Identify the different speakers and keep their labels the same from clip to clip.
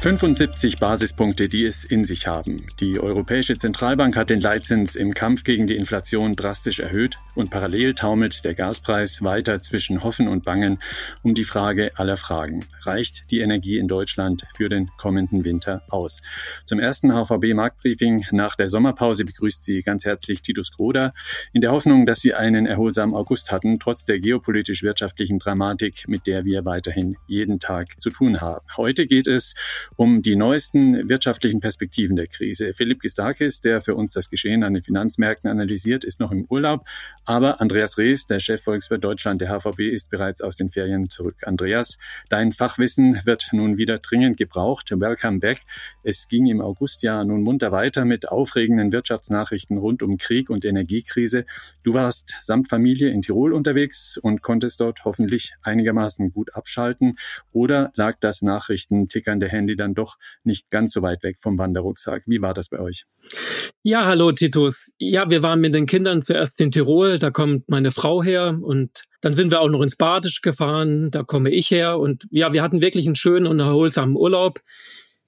Speaker 1: 75 Basispunkte, die es in sich haben. Die Europäische Zentralbank hat den Leitzins im Kampf gegen die Inflation drastisch erhöht und parallel taumelt der Gaspreis weiter zwischen Hoffen und Bangen um die Frage aller Fragen. Reicht die Energie in Deutschland für den kommenden Winter aus? Zum ersten HVB Marktbriefing nach der Sommerpause begrüßt Sie ganz herzlich Titus Groder in der Hoffnung, dass Sie einen erholsamen August hatten, trotz der geopolitisch-wirtschaftlichen Dramatik, mit der wir weiterhin jeden Tag zu tun haben. Heute geht es um die neuesten wirtschaftlichen Perspektiven der Krise. Philipp Gistakis, der für uns das Geschehen an den Finanzmärkten analysiert, ist noch im Urlaub. Aber Andreas Rees, der Chefvolkswirt Deutschland der HVB, ist bereits aus den Ferien zurück. Andreas, dein Fachwissen wird nun wieder dringend gebraucht. Welcome back. Es ging im August ja nun munter weiter mit aufregenden Wirtschaftsnachrichten rund um Krieg und Energiekrise. Du warst samt Familie in Tirol unterwegs und konntest dort hoffentlich einigermaßen gut abschalten. Oder lag das Nachrichtentickernde Handy dann doch nicht ganz so weit weg vom Wanderrucksack. Wie war das bei euch?
Speaker 2: Ja, hallo Titus. Ja, wir waren mit den Kindern zuerst in Tirol, da kommt meine Frau her und dann sind wir auch noch ins Badisch gefahren, da komme ich her und ja, wir hatten wirklich einen schönen und erholsamen Urlaub.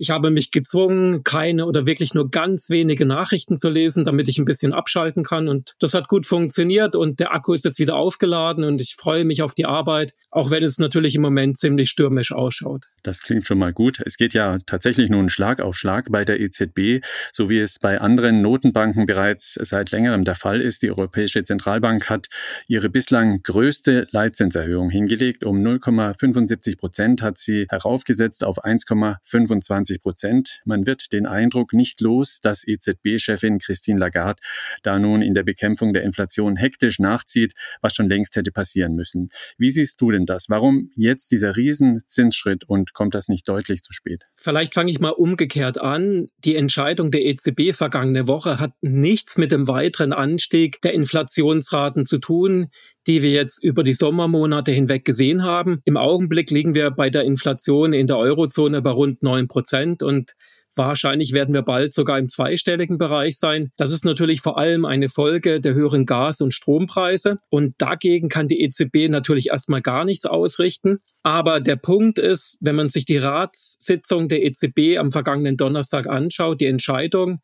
Speaker 2: Ich habe mich gezwungen, keine oder wirklich nur ganz wenige Nachrichten zu lesen, damit ich ein bisschen abschalten kann. Und das hat gut funktioniert und der Akku ist jetzt wieder aufgeladen und ich freue mich auf die Arbeit, auch wenn es natürlich im Moment ziemlich stürmisch ausschaut.
Speaker 1: Das klingt schon mal gut. Es geht ja tatsächlich nun Schlag auf Schlag bei der EZB, so wie es bei anderen Notenbanken bereits seit längerem der Fall ist. Die Europäische Zentralbank hat ihre bislang größte Leitzinserhöhung hingelegt. Um 0,75 Prozent hat sie heraufgesetzt auf 1,25 20 Prozent. Man wird den Eindruck nicht los, dass EZB-Chefin Christine Lagarde da nun in der Bekämpfung der Inflation hektisch nachzieht, was schon längst hätte passieren müssen. Wie siehst du denn das? Warum jetzt dieser Riesenzinsschritt und kommt das nicht deutlich zu spät?
Speaker 2: Vielleicht fange ich mal umgekehrt an. Die Entscheidung der EZB vergangene Woche hat nichts mit dem weiteren Anstieg der Inflationsraten zu tun die wir jetzt über die Sommermonate hinweg gesehen haben. Im Augenblick liegen wir bei der Inflation in der Eurozone bei rund neun Prozent und Wahrscheinlich werden wir bald sogar im zweistelligen Bereich sein. Das ist natürlich vor allem eine Folge der höheren Gas- und Strompreise. Und dagegen kann die EZB natürlich erstmal gar nichts ausrichten. Aber der Punkt ist, wenn man sich die Ratssitzung der EZB am vergangenen Donnerstag anschaut, die Entscheidung,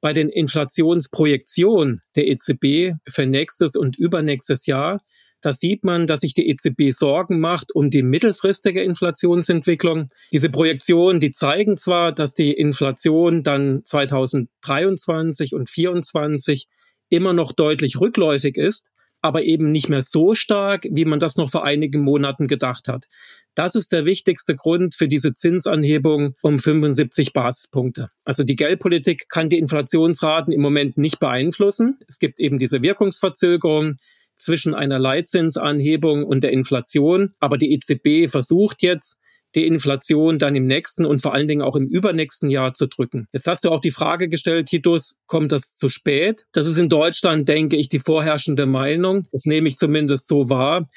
Speaker 2: bei den Inflationsprojektionen der EZB für nächstes und übernächstes Jahr, da sieht man, dass sich die EZB Sorgen macht um die mittelfristige Inflationsentwicklung. Diese Projektionen, die zeigen zwar, dass die Inflation dann 2023 und 2024 immer noch deutlich rückläufig ist, aber eben nicht mehr so stark, wie man das noch vor einigen Monaten gedacht hat. Das ist der wichtigste Grund für diese Zinsanhebung um 75 Basispunkte. Also die Geldpolitik kann die Inflationsraten im Moment nicht beeinflussen. Es gibt eben diese Wirkungsverzögerung zwischen einer Leitzinsanhebung und der Inflation. Aber die EZB versucht jetzt, die Inflation dann im nächsten und vor allen Dingen auch im übernächsten Jahr zu drücken. Jetzt hast du auch die Frage gestellt, Titus, kommt das zu spät? Das ist in Deutschland, denke ich, die vorherrschende Meinung. Das nehme ich zumindest so wahr.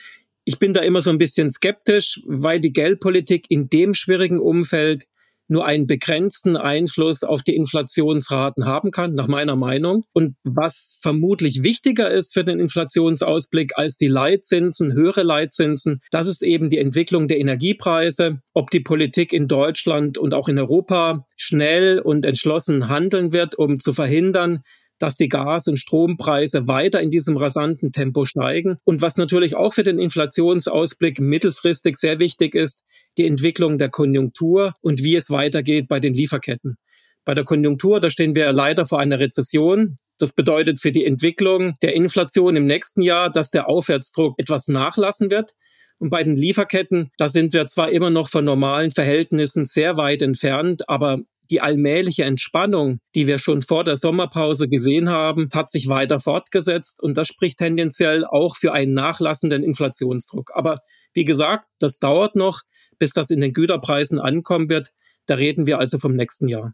Speaker 2: Ich bin da immer so ein bisschen skeptisch, weil die Geldpolitik in dem schwierigen Umfeld nur einen begrenzten Einfluss auf die Inflationsraten haben kann, nach meiner Meinung. Und was vermutlich wichtiger ist für den Inflationsausblick als die Leitzinsen, höhere Leitzinsen, das ist eben die Entwicklung der Energiepreise, ob die Politik in Deutschland und auch in Europa schnell und entschlossen handeln wird, um zu verhindern, dass die Gas- und Strompreise weiter in diesem rasanten Tempo steigen. Und was natürlich auch für den Inflationsausblick mittelfristig sehr wichtig ist, die Entwicklung der Konjunktur und wie es weitergeht bei den Lieferketten. Bei der Konjunktur, da stehen wir leider vor einer Rezession. Das bedeutet für die Entwicklung der Inflation im nächsten Jahr, dass der Aufwärtsdruck etwas nachlassen wird. Und bei den Lieferketten, da sind wir zwar immer noch von normalen Verhältnissen sehr weit entfernt, aber die allmähliche Entspannung, die wir schon vor der Sommerpause gesehen haben, hat sich weiter fortgesetzt und das spricht tendenziell auch für einen nachlassenden Inflationsdruck. Aber wie gesagt, das dauert noch, bis das in den Güterpreisen ankommen wird. Da reden wir also vom nächsten Jahr.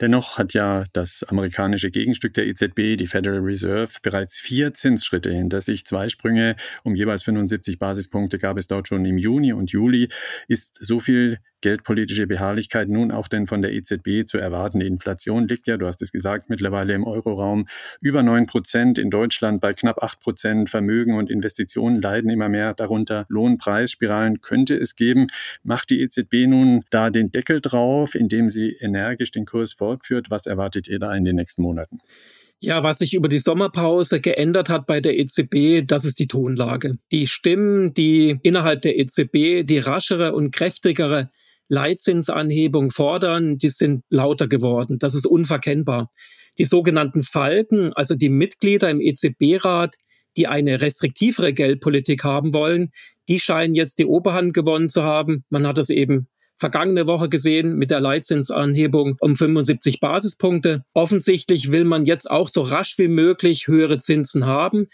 Speaker 1: Dennoch hat ja das amerikanische Gegenstück der EZB, die Federal Reserve, bereits vier Zinsschritte hinter sich. Zwei Sprünge um jeweils 75 Basispunkte gab es dort schon im Juni und Juli. Ist so viel geldpolitische Beharrlichkeit nun auch denn von der EZB zu erwarten? Die Inflation liegt ja, du hast es gesagt, mittlerweile im Euroraum über neun Prozent, in Deutschland bei knapp acht Prozent. Vermögen und Investitionen leiden immer mehr darunter. Lohnpreisspiralen könnte es geben. Macht die EZB nun da den Deckel drauf, indem sie energisch den Kurs fortführt? Was erwartet ihr da in den nächsten Monaten?
Speaker 2: Ja, was sich über die Sommerpause geändert hat bei der EZB, das ist die Tonlage. Die Stimmen, die innerhalb der EZB die raschere und kräftigere Leitzinsanhebung fordern, die sind lauter geworden. Das ist unverkennbar. Die sogenannten Falken, also die Mitglieder im EZB-Rat, die eine restriktivere Geldpolitik haben wollen, die scheinen jetzt die Oberhand gewonnen zu haben. Man hat es eben vergangene Woche gesehen mit der Leitzinsanhebung um 75 Basispunkte. Offensichtlich will man jetzt auch so rasch wie möglich höhere Zinsen haben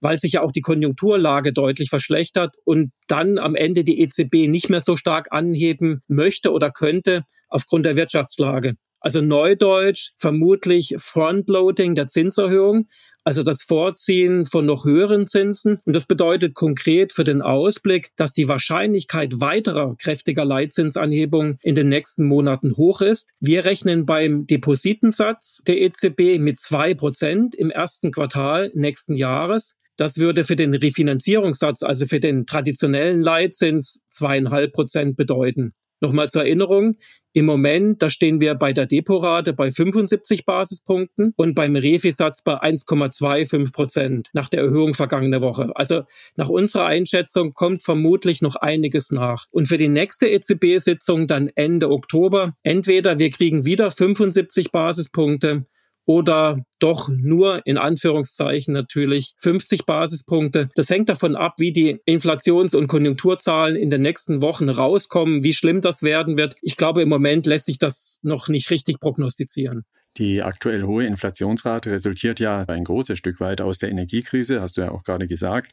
Speaker 2: weil sich ja auch die Konjunkturlage deutlich verschlechtert und dann am Ende die EZB nicht mehr so stark anheben möchte oder könnte aufgrund der Wirtschaftslage. Also Neudeutsch vermutlich Frontloading der Zinserhöhung, also das Vorziehen von noch höheren Zinsen. Und das bedeutet konkret für den Ausblick, dass die Wahrscheinlichkeit weiterer kräftiger Leitzinsanhebungen in den nächsten Monaten hoch ist. Wir rechnen beim Depositensatz der EZB mit zwei Prozent im ersten Quartal nächsten Jahres. Das würde für den Refinanzierungssatz, also für den traditionellen Leitzins, zweieinhalb Prozent bedeuten. Nochmal zur Erinnerung, im Moment, da stehen wir bei der Deporate bei 75 Basispunkten und beim Refi-Satz bei 1,25 Prozent nach der Erhöhung vergangene Woche. Also nach unserer Einschätzung kommt vermutlich noch einiges nach. Und für die nächste EZB-Sitzung dann Ende Oktober, entweder wir kriegen wieder 75 Basispunkte oder doch nur in Anführungszeichen natürlich 50 Basispunkte. Das hängt davon ab, wie die Inflations- und Konjunkturzahlen in den nächsten Wochen rauskommen, wie schlimm das werden wird. Ich glaube, im Moment lässt sich das noch nicht richtig prognostizieren.
Speaker 1: Die aktuell hohe Inflationsrate resultiert ja ein großes Stück weit aus der Energiekrise, hast du ja auch gerade gesagt.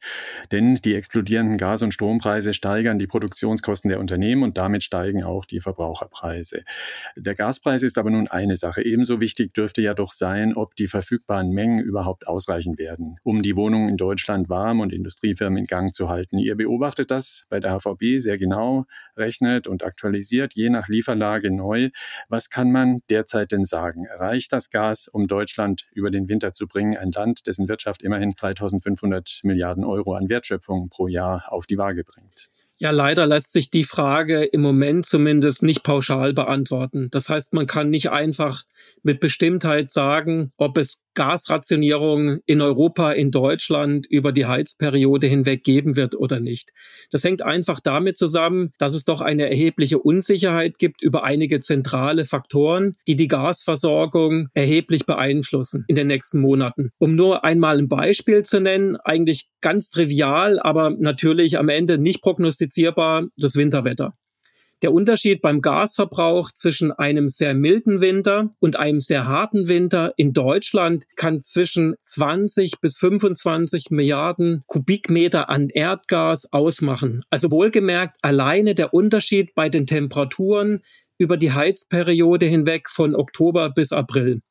Speaker 1: Denn die explodierenden Gas- und Strompreise steigern die Produktionskosten der Unternehmen und damit steigen auch die Verbraucherpreise. Der Gaspreis ist aber nun eine Sache. Ebenso wichtig dürfte ja doch sein, ob die verfügbaren Mengen überhaupt ausreichen werden, um die Wohnungen in Deutschland warm und Industriefirmen in Gang zu halten. Ihr beobachtet das bei der HVB sehr genau, rechnet und aktualisiert je nach Lieferlage neu. Was kann man derzeit denn sagen? Reicht das Gas, um Deutschland über den Winter zu bringen, ein Land, dessen Wirtschaft immerhin 3500 Milliarden Euro an Wertschöpfung pro Jahr auf die Waage bringt.
Speaker 2: Ja, leider lässt sich die Frage im Moment zumindest nicht pauschal beantworten. Das heißt, man kann nicht einfach mit Bestimmtheit sagen, ob es Gasrationierung in Europa, in Deutschland über die Heizperiode hinweg geben wird oder nicht. Das hängt einfach damit zusammen, dass es doch eine erhebliche Unsicherheit gibt über einige zentrale Faktoren, die die Gasversorgung erheblich beeinflussen in den nächsten Monaten. Um nur einmal ein Beispiel zu nennen, eigentlich ganz trivial, aber natürlich am Ende nicht prognostizierbar, das Winterwetter. Der Unterschied beim Gasverbrauch zwischen einem sehr milden Winter und einem sehr harten Winter in Deutschland kann zwischen 20 bis 25 Milliarden Kubikmeter an Erdgas ausmachen. Also wohlgemerkt alleine der Unterschied bei den Temperaturen über die Heizperiode hinweg von Oktober bis April.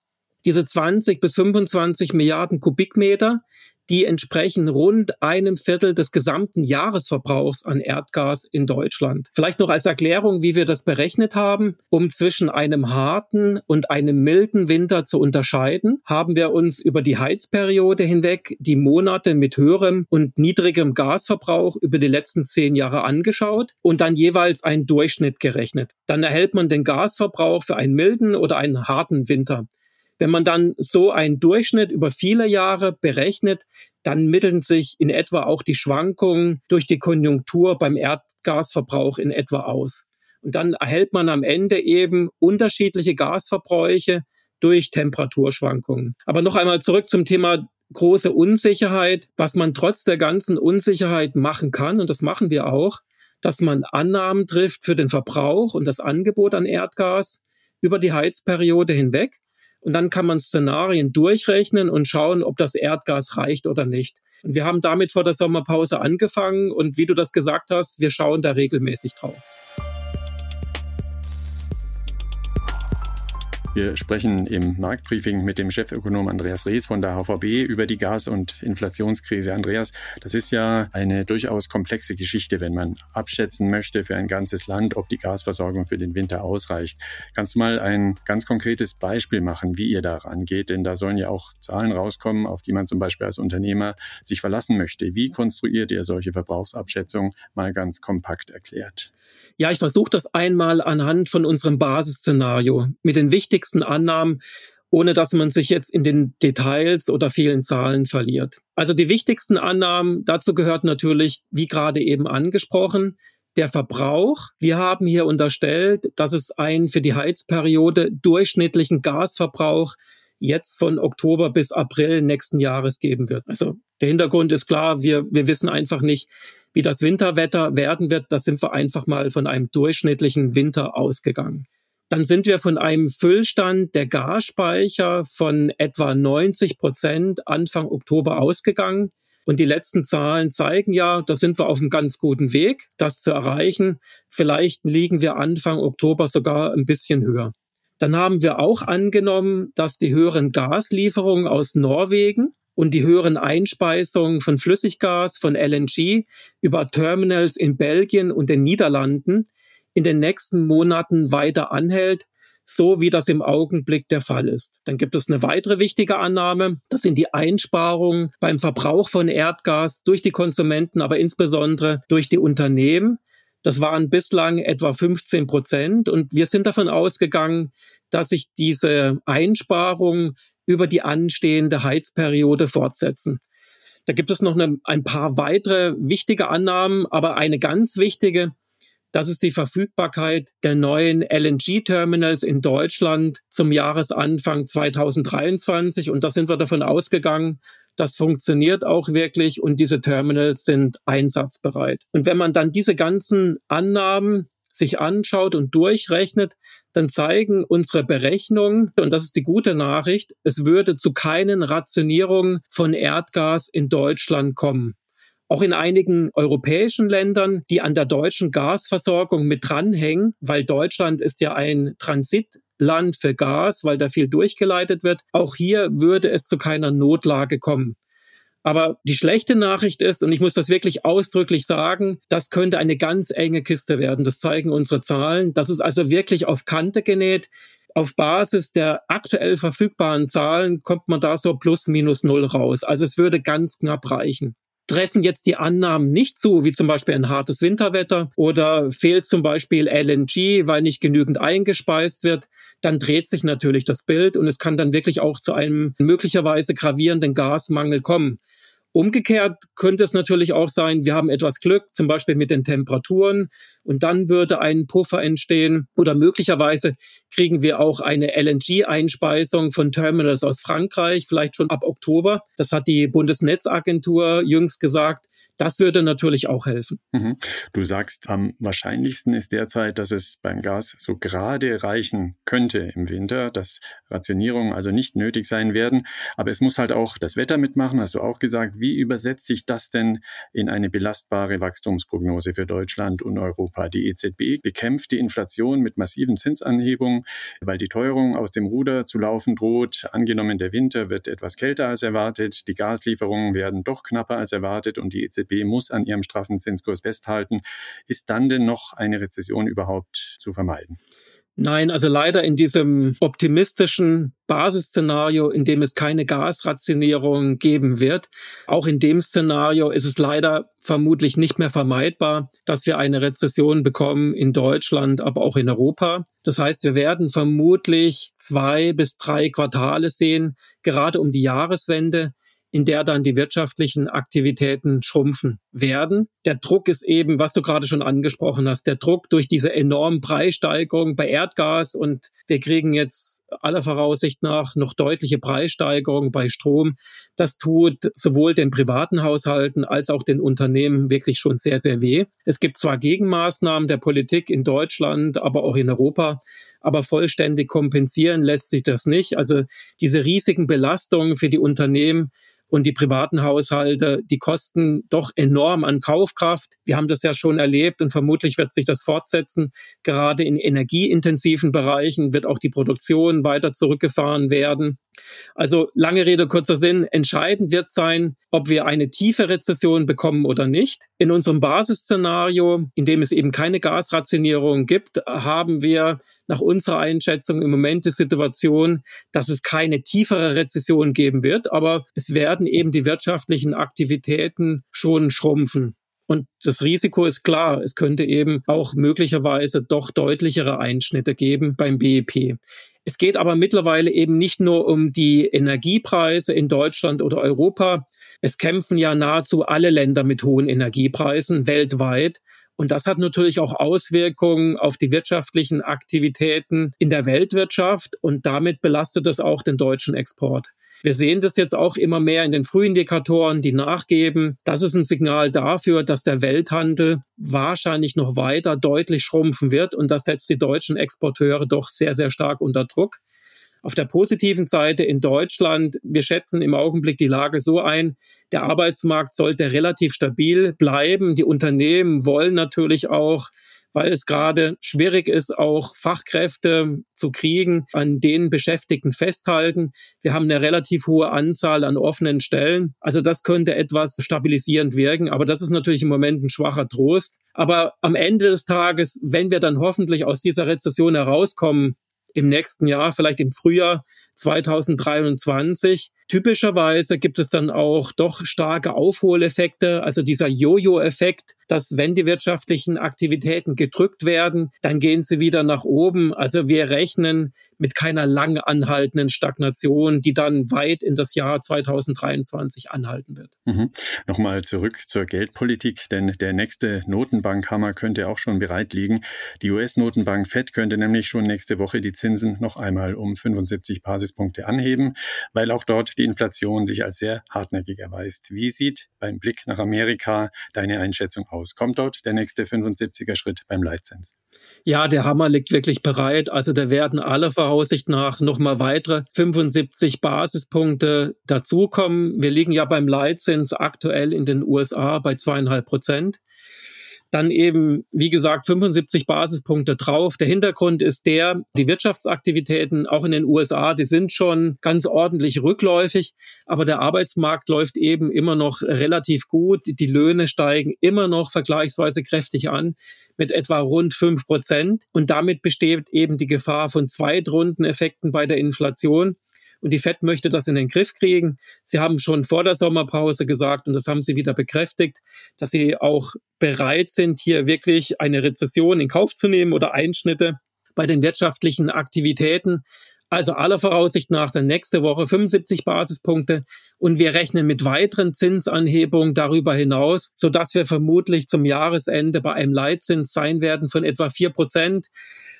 Speaker 2: Diese 20 bis 25 Milliarden Kubikmeter, die entsprechen rund einem Viertel des gesamten Jahresverbrauchs an Erdgas in Deutschland. Vielleicht noch als Erklärung, wie wir das berechnet haben. Um zwischen einem harten und einem milden Winter zu unterscheiden, haben wir uns über die Heizperiode hinweg die Monate mit höherem und niedrigem Gasverbrauch über die letzten zehn Jahre angeschaut und dann jeweils einen Durchschnitt gerechnet. Dann erhält man den Gasverbrauch für einen milden oder einen harten Winter. Wenn man dann so einen Durchschnitt über viele Jahre berechnet, dann mitteln sich in etwa auch die Schwankungen durch die Konjunktur beim Erdgasverbrauch in etwa aus. Und dann erhält man am Ende eben unterschiedliche Gasverbräuche durch Temperaturschwankungen. Aber noch einmal zurück zum Thema große Unsicherheit, was man trotz der ganzen Unsicherheit machen kann, und das machen wir auch, dass man Annahmen trifft für den Verbrauch und das Angebot an Erdgas über die Heizperiode hinweg und dann kann man Szenarien durchrechnen und schauen, ob das Erdgas reicht oder nicht. Und wir haben damit vor der Sommerpause angefangen und wie du das gesagt hast, wir schauen da regelmäßig drauf.
Speaker 1: Wir sprechen im Marktbriefing mit dem Chefökonom Andreas Rees von der HVB über die Gas- und Inflationskrise. Andreas, das ist ja eine durchaus komplexe Geschichte, wenn man abschätzen möchte für ein ganzes Land, ob die Gasversorgung für den Winter ausreicht. Kannst du mal ein ganz konkretes Beispiel machen, wie ihr da rangeht? Denn da sollen ja auch Zahlen rauskommen, auf die man zum Beispiel als Unternehmer sich verlassen möchte. Wie konstruiert ihr solche Verbrauchsabschätzungen? Mal ganz kompakt erklärt.
Speaker 2: Ja, ich versuche das einmal anhand von unserem Basisszenario mit den wichtigsten Annahmen, ohne dass man sich jetzt in den Details oder vielen Zahlen verliert. Also die wichtigsten Annahmen, dazu gehört natürlich, wie gerade eben angesprochen, der Verbrauch. Wir haben hier unterstellt, dass es einen für die Heizperiode durchschnittlichen Gasverbrauch jetzt von Oktober bis April nächsten Jahres geben wird. Also der Hintergrund ist klar, wir, wir wissen einfach nicht, wie das Winterwetter werden wird. Da sind wir einfach mal von einem durchschnittlichen Winter ausgegangen. Dann sind wir von einem Füllstand der Gasspeicher von etwa 90 Prozent Anfang Oktober ausgegangen. Und die letzten Zahlen zeigen ja, da sind wir auf einem ganz guten Weg, das zu erreichen. Vielleicht liegen wir Anfang Oktober sogar ein bisschen höher. Dann haben wir auch angenommen, dass die höheren Gaslieferungen aus Norwegen und die höheren Einspeisungen von Flüssiggas, von LNG über Terminals in Belgien und den Niederlanden in den nächsten Monaten weiter anhält, so wie das im Augenblick der Fall ist. Dann gibt es eine weitere wichtige Annahme, das sind die Einsparungen beim Verbrauch von Erdgas durch die Konsumenten, aber insbesondere durch die Unternehmen. Das waren bislang etwa 15 Prozent und wir sind davon ausgegangen, dass sich diese Einsparungen über die anstehende Heizperiode fortsetzen. Da gibt es noch eine, ein paar weitere wichtige Annahmen, aber eine ganz wichtige, das ist die Verfügbarkeit der neuen LNG-Terminals in Deutschland zum Jahresanfang 2023. Und da sind wir davon ausgegangen, das funktioniert auch wirklich und diese Terminals sind einsatzbereit. Und wenn man dann diese ganzen Annahmen sich anschaut und durchrechnet, dann zeigen unsere Berechnungen, und das ist die gute Nachricht, es würde zu keinen Rationierungen von Erdgas in Deutschland kommen. Auch in einigen europäischen Ländern, die an der deutschen Gasversorgung mit dranhängen, weil Deutschland ist ja ein Transitland für Gas, weil da viel durchgeleitet wird. Auch hier würde es zu keiner Notlage kommen. Aber die schlechte Nachricht ist, und ich muss das wirklich ausdrücklich sagen, das könnte eine ganz enge Kiste werden. Das zeigen unsere Zahlen. Das ist also wirklich auf Kante genäht. Auf Basis der aktuell verfügbaren Zahlen kommt man da so plus minus null raus. Also es würde ganz knapp reichen treffen jetzt die Annahmen nicht zu, wie zum Beispiel ein hartes Winterwetter oder fehlt zum Beispiel LNG, weil nicht genügend eingespeist wird, dann dreht sich natürlich das Bild und es kann dann wirklich auch zu einem möglicherweise gravierenden Gasmangel kommen. Umgekehrt könnte es natürlich auch sein, wir haben etwas Glück, zum Beispiel mit den Temperaturen, und dann würde ein Puffer entstehen. Oder möglicherweise kriegen wir auch eine LNG-Einspeisung von Terminals aus Frankreich, vielleicht schon ab Oktober. Das hat die Bundesnetzagentur jüngst gesagt. Das würde natürlich auch helfen.
Speaker 1: Mhm. Du sagst, am wahrscheinlichsten ist derzeit, dass es beim Gas so gerade reichen könnte im Winter, dass Rationierungen also nicht nötig sein werden. Aber es muss halt auch das Wetter mitmachen, hast du auch gesagt. Wie übersetzt sich das denn in eine belastbare Wachstumsprognose für Deutschland und Europa? Die EZB bekämpft die Inflation mit massiven Zinsanhebungen, weil die Teuerung aus dem Ruder zu laufen droht. Angenommen, der Winter wird etwas kälter als erwartet, die Gaslieferungen werden doch knapper als erwartet und die EZB EZB muss an ihrem straffen Zinskurs festhalten. Ist dann denn noch eine Rezession überhaupt zu vermeiden?
Speaker 2: Nein, also leider in diesem optimistischen Basisszenario, in dem es keine Gasrationierung geben wird. Auch in dem Szenario ist es leider vermutlich nicht mehr vermeidbar, dass wir eine Rezession bekommen in Deutschland, aber auch in Europa. Das heißt, wir werden vermutlich zwei bis drei Quartale sehen, gerade um die Jahreswende, in der dann die wirtschaftlichen Aktivitäten schrumpfen werden. Der Druck ist eben, was du gerade schon angesprochen hast, der Druck durch diese enormen Preissteigerungen bei Erdgas und wir kriegen jetzt aller Voraussicht nach noch deutliche Preissteigerungen bei Strom. Das tut sowohl den privaten Haushalten als auch den Unternehmen wirklich schon sehr, sehr weh. Es gibt zwar Gegenmaßnahmen der Politik in Deutschland, aber auch in Europa, aber vollständig kompensieren lässt sich das nicht. Also diese riesigen Belastungen für die Unternehmen und die privaten Haushalte, die kosten doch enorm an Kaufkraft. Wir haben das ja schon erlebt und vermutlich wird sich das fortsetzen. Gerade in energieintensiven Bereichen wird auch die Produktion weiter zurückgefahren werden. Also lange Rede, kurzer Sinn. Entscheidend wird sein, ob wir eine tiefe Rezession bekommen oder nicht. In unserem Basisszenario, in dem es eben keine Gasrationierung gibt, haben wir nach unserer Einschätzung im Moment die Situation, dass es keine tiefere Rezession geben wird, aber es werden eben die wirtschaftlichen Aktivitäten schon schrumpfen. Und das Risiko ist klar, es könnte eben auch möglicherweise doch deutlichere Einschnitte geben beim BIP. Es geht aber mittlerweile eben nicht nur um die Energiepreise in Deutschland oder Europa. Es kämpfen ja nahezu alle Länder mit hohen Energiepreisen weltweit. Und das hat natürlich auch Auswirkungen auf die wirtschaftlichen Aktivitäten in der Weltwirtschaft und damit belastet es auch den deutschen Export. Wir sehen das jetzt auch immer mehr in den Frühindikatoren, die nachgeben. Das ist ein Signal dafür, dass der Welthandel wahrscheinlich noch weiter deutlich schrumpfen wird und das setzt die deutschen Exporteure doch sehr, sehr stark unter Druck. Auf der positiven Seite in Deutschland, wir schätzen im Augenblick die Lage so ein, der Arbeitsmarkt sollte relativ stabil bleiben. Die Unternehmen wollen natürlich auch weil es gerade schwierig ist, auch Fachkräfte zu kriegen, an denen Beschäftigten festhalten. Wir haben eine relativ hohe Anzahl an offenen Stellen. Also das könnte etwas stabilisierend wirken, aber das ist natürlich im Moment ein schwacher Trost. Aber am Ende des Tages, wenn wir dann hoffentlich aus dieser Rezession herauskommen, im nächsten Jahr, vielleicht im Frühjahr 2023. Typischerweise gibt es dann auch doch starke Aufholeffekte, also dieser Jojo-Effekt, dass wenn die wirtschaftlichen Aktivitäten gedrückt werden, dann gehen sie wieder nach oben. Also wir rechnen mit keiner lang anhaltenden Stagnation, die dann weit in das Jahr 2023 anhalten wird.
Speaker 1: Mhm. Nochmal zurück zur Geldpolitik, denn der nächste Notenbankhammer könnte auch schon bereit liegen. Die US-Notenbank Fed könnte nämlich schon nächste Woche die Zinsen noch einmal um 75 Basispunkte anheben, weil auch dort die Inflation sich als sehr hartnäckig erweist. Wie sieht beim Blick nach Amerika deine Einschätzung aus? Kommt dort der nächste 75er Schritt beim Leitzins?
Speaker 2: Ja, der Hammer liegt wirklich bereit. Also da werden alle Voraussicht nach nochmal weitere 75 Basispunkte dazukommen. Wir liegen ja beim Leitzins aktuell in den USA bei zweieinhalb Prozent dann eben, wie gesagt, 75 Basispunkte drauf. Der Hintergrund ist der, die Wirtschaftsaktivitäten auch in den USA, die sind schon ganz ordentlich rückläufig, aber der Arbeitsmarkt läuft eben immer noch relativ gut. Die Löhne steigen immer noch vergleichsweise kräftig an mit etwa rund fünf Prozent. Und damit besteht eben die Gefahr von Zweitrundeneffekten bei der Inflation. Und die FED möchte das in den Griff kriegen. Sie haben schon vor der Sommerpause gesagt, und das haben sie wieder bekräftigt, dass sie auch bereit sind, hier wirklich eine Rezession in Kauf zu nehmen oder Einschnitte bei den wirtschaftlichen Aktivitäten. Also aller Voraussicht nach dann nächste Woche 75 Basispunkte und wir rechnen mit weiteren Zinsanhebungen darüber hinaus, sodass wir vermutlich zum Jahresende bei einem Leitzins sein werden von etwa vier Prozent.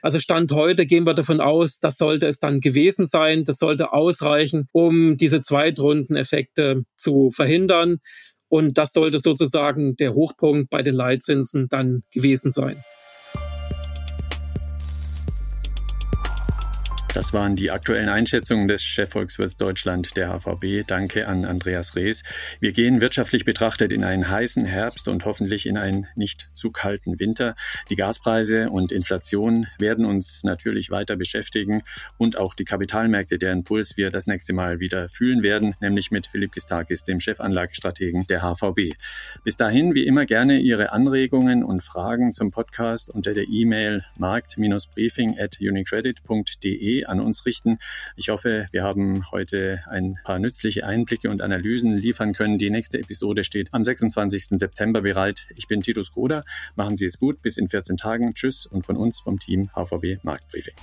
Speaker 2: Also Stand heute gehen wir davon aus, das sollte es dann gewesen sein. Das sollte ausreichen, um diese Zweitrundeneffekte zu verhindern. Und das sollte sozusagen der Hochpunkt bei den Leitzinsen dann gewesen sein.
Speaker 1: Das waren die aktuellen Einschätzungen des Chefvolkswirts Deutschland, der HVB. Danke an Andreas Rees. Wir gehen wirtschaftlich betrachtet in einen heißen Herbst und hoffentlich in einen nicht zu kalten Winter. Die Gaspreise und Inflation werden uns natürlich weiter beschäftigen und auch die Kapitalmärkte, deren Puls wir das nächste Mal wieder fühlen werden, nämlich mit Philipp Gistakis, dem Chefanlagestrategen der HVB. Bis dahin, wie immer, gerne Ihre Anregungen und Fragen zum Podcast unter der E-Mail markt-briefing at unicredit.de an uns richten. Ich hoffe, wir haben heute ein paar nützliche Einblicke und Analysen liefern können. Die nächste Episode steht am 26. September bereit. Ich bin Titus Groder. Machen Sie es gut. Bis in 14 Tagen. Tschüss und von uns vom Team HVB Marktbriefing.